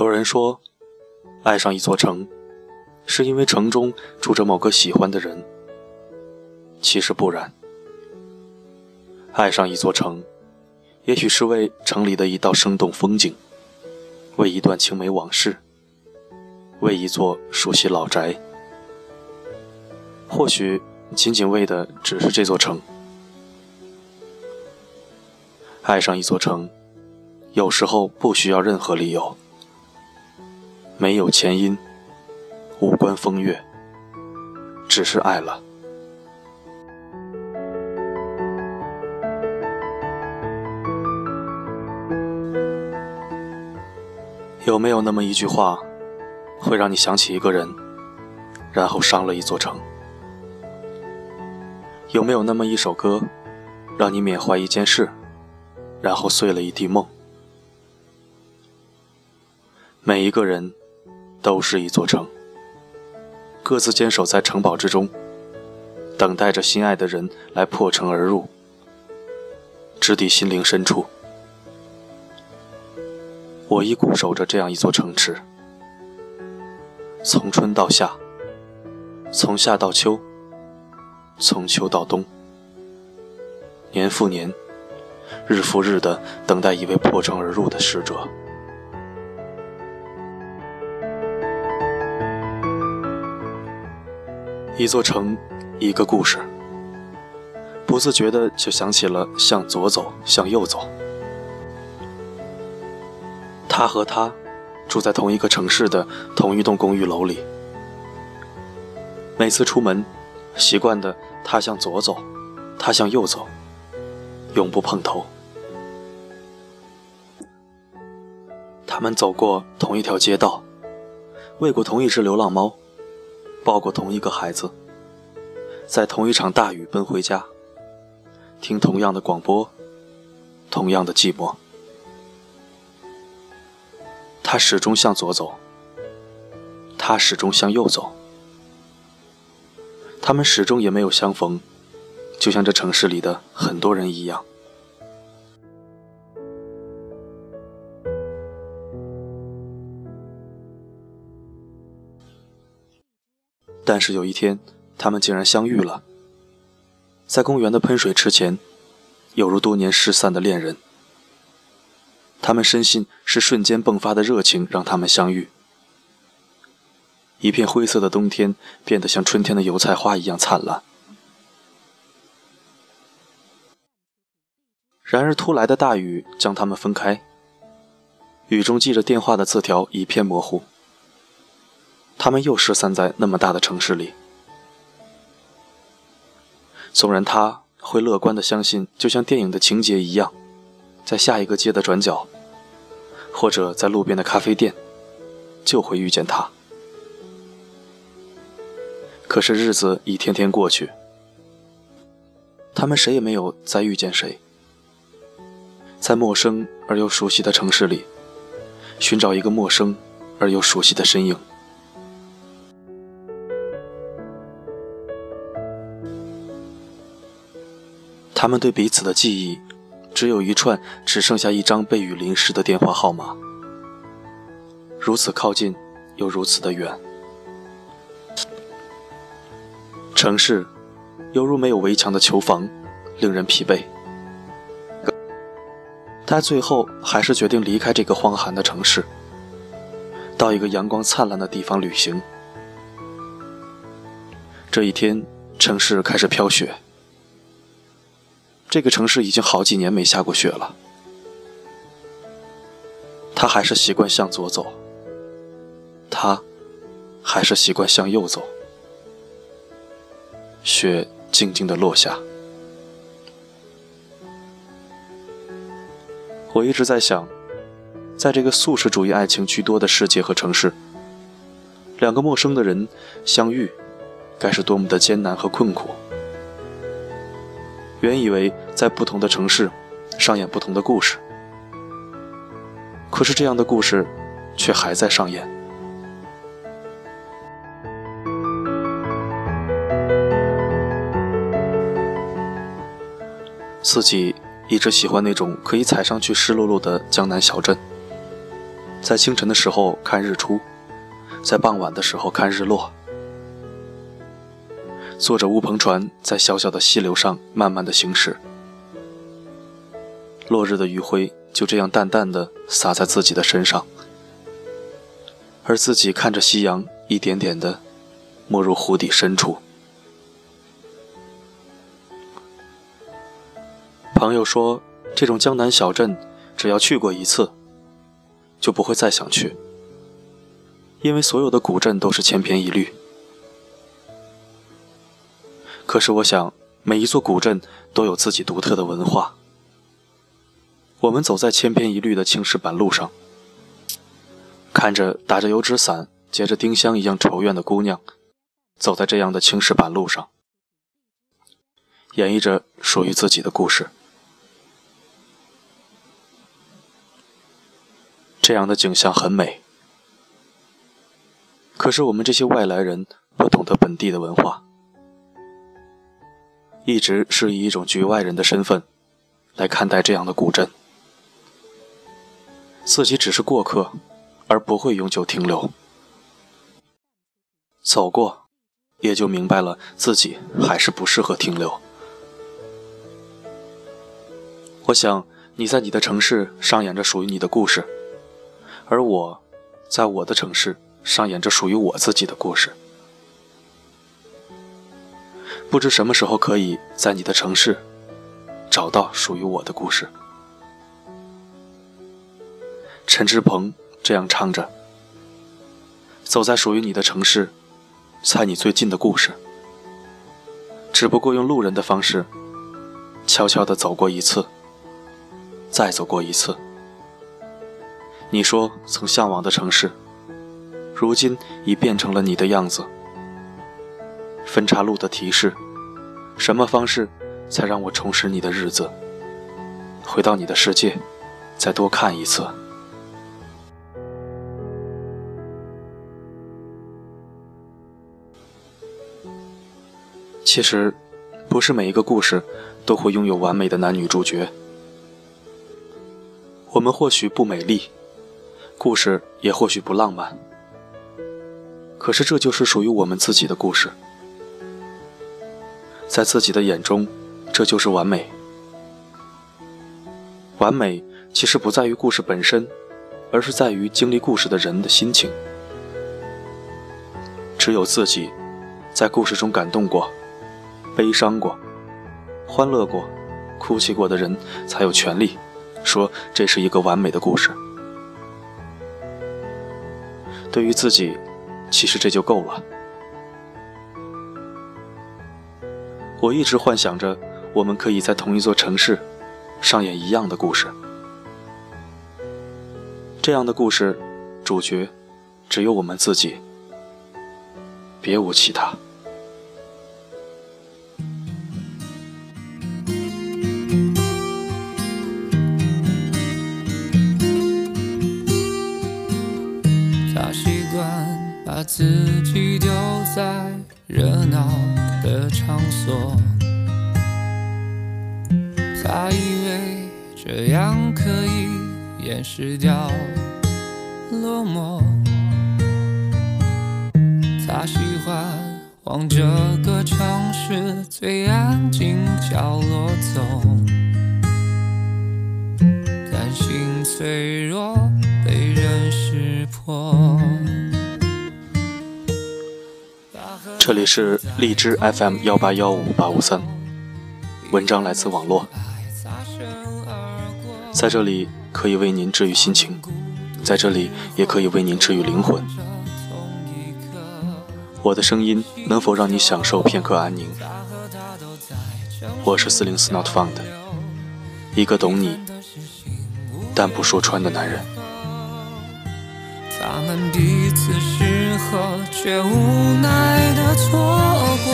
有人说，爱上一座城，是因为城中住着某个喜欢的人。其实不然，爱上一座城，也许是为城里的一道生动风景，为一段青梅往事，为一座熟悉老宅，或许仅仅为的只是这座城。爱上一座城，有时候不需要任何理由。没有前因，无关风月，只是爱了。有没有那么一句话，会让你想起一个人，然后伤了一座城？有没有那么一首歌，让你缅怀一件事，然后碎了一地梦？每一个人。都是一座城，各自坚守在城堡之中，等待着心爱的人来破城而入，直抵心灵深处。我亦固守着这样一座城池，从春到夏，从夏到秋，从秋到冬，年复年，日复日的等待一位破城而入的使者。一座城，一个故事，不自觉的就想起了向左走，向右走。他和他住在同一个城市的同一栋公寓楼里，每次出门，习惯的他向左走，他向右走，永不碰头。他们走过同一条街道，喂过同一只流浪猫。抱过同一个孩子，在同一场大雨奔回家，听同样的广播，同样的寂寞。他始终向左走，他始终向右走，他们始终也没有相逢，就像这城市里的很多人一样。但是有一天，他们竟然相遇了，在公园的喷水池前，犹如多年失散的恋人。他们深信是瞬间迸发的热情让他们相遇。一片灰色的冬天变得像春天的油菜花一样灿烂。然而突来的大雨将他们分开，雨中记着电话的字条一片模糊。他们又失散在那么大的城市里。纵然他会乐观的相信，就像电影的情节一样，在下一个街的转角，或者在路边的咖啡店，就会遇见他。可是日子一天天过去，他们谁也没有再遇见谁。在陌生而又熟悉的城市里，寻找一个陌生而又熟悉的身影。他们对彼此的记忆，只有一串只剩下一张被雨淋湿的电话号码。如此靠近，又如此的远。城市，犹如没有围墙的囚房，令人疲惫。他最后还是决定离开这个荒寒的城市，到一个阳光灿烂的地方旅行。这一天，城市开始飘雪。这个城市已经好几年没下过雪了，他还是习惯向左走，他还是习惯向右走。雪静静的落下，我一直在想，在这个素食主义爱情居多的世界和城市，两个陌生的人相遇，该是多么的艰难和困苦。原以为在不同的城市上演不同的故事，可是这样的故事却还在上演。自己一直喜欢那种可以踩上去湿漉漉的江南小镇，在清晨的时候看日出，在傍晚的时候看日落。坐着乌篷船在小小的溪流上慢慢的行驶，落日的余晖就这样淡淡的洒在自己的身上，而自己看着夕阳一点点的没入湖底深处。朋友说，这种江南小镇，只要去过一次，就不会再想去，因为所有的古镇都是千篇一律。可是我想，每一座古镇都有自己独特的文化。我们走在千篇一律的青石板路上，看着打着油纸伞、结着丁香一样愁怨的姑娘，走在这样的青石板路上，演绎着属于自己的故事。这样的景象很美。可是我们这些外来人不懂得本地的文化。一直是以一种局外人的身份来看待这样的古镇，自己只是过客，而不会永久停留。走过，也就明白了自己还是不适合停留。我想你在你的城市上演着属于你的故事，而我在我的城市上演着属于我自己的故事。不知什么时候可以在你的城市找到属于我的故事。陈志鹏这样唱着：“走在属于你的城市，猜你最近的故事。只不过用路人的方式，悄悄地走过一次，再走过一次。你说曾向往的城市，如今已变成了你的样子。”分岔路的提示，什么方式才让我重拾你的日子？回到你的世界，再多看一次。其实，不是每一个故事都会拥有完美的男女主角。我们或许不美丽，故事也或许不浪漫，可是这就是属于我们自己的故事。在自己的眼中，这就是完美。完美其实不在于故事本身，而是在于经历故事的人的心情。只有自己在故事中感动过、悲伤过、欢乐过、哭泣过的人，才有权利说这是一个完美的故事。对于自己，其实这就够了。我一直幻想着，我们可以在同一座城市上演一样的故事。这样的故事，主角只有我们自己，别无其他。他习惯把自己丢在热闹。的场所，他以为这样可以掩饰掉落寞。他喜欢往这个城市最安静角落走，担心脆弱被人识破。这里是荔枝 FM 幺八幺五八五三，文章来自网络，在这里可以为您治愈心情，在这里也可以为您治愈灵魂。我的声音能否让你享受片刻安宁？我是四零四 Not Found，一个懂你但不说穿的男人。他们彼此适合，却无奈的错过，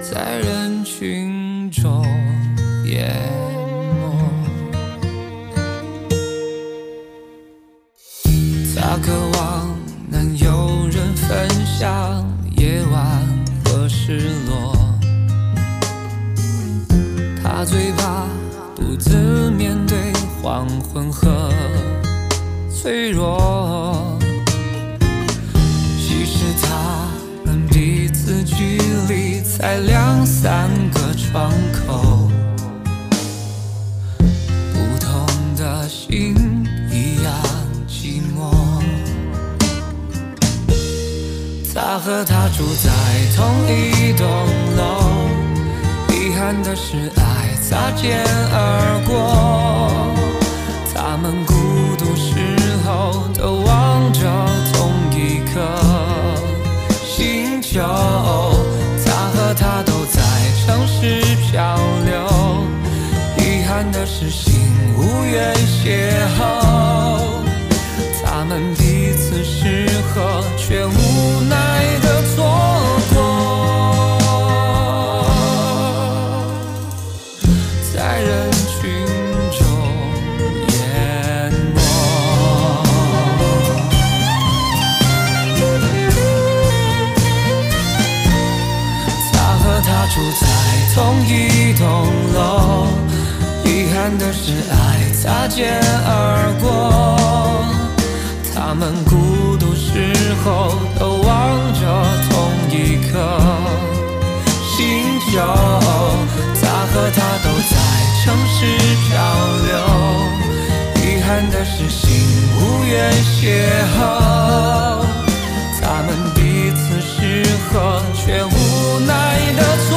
在人群中淹没。他渴望能有人分享夜晚和失落，他最怕独自面对。黄昏和脆弱。其实他们彼此距离才两三个窗口，不同的心一样寂寞。他和她住在同一栋楼，遗憾的是爱擦肩而过。他们孤独时候都望着同一颗星球，他和她都在城市漂流，遗憾的是心无缘邂逅。他们彼此适合，却无奈的肩而过。他们孤独时候都望着同一颗星球，他和她都在城市漂流，遗憾的是心无缘邂逅。他们彼此适合，却无奈的错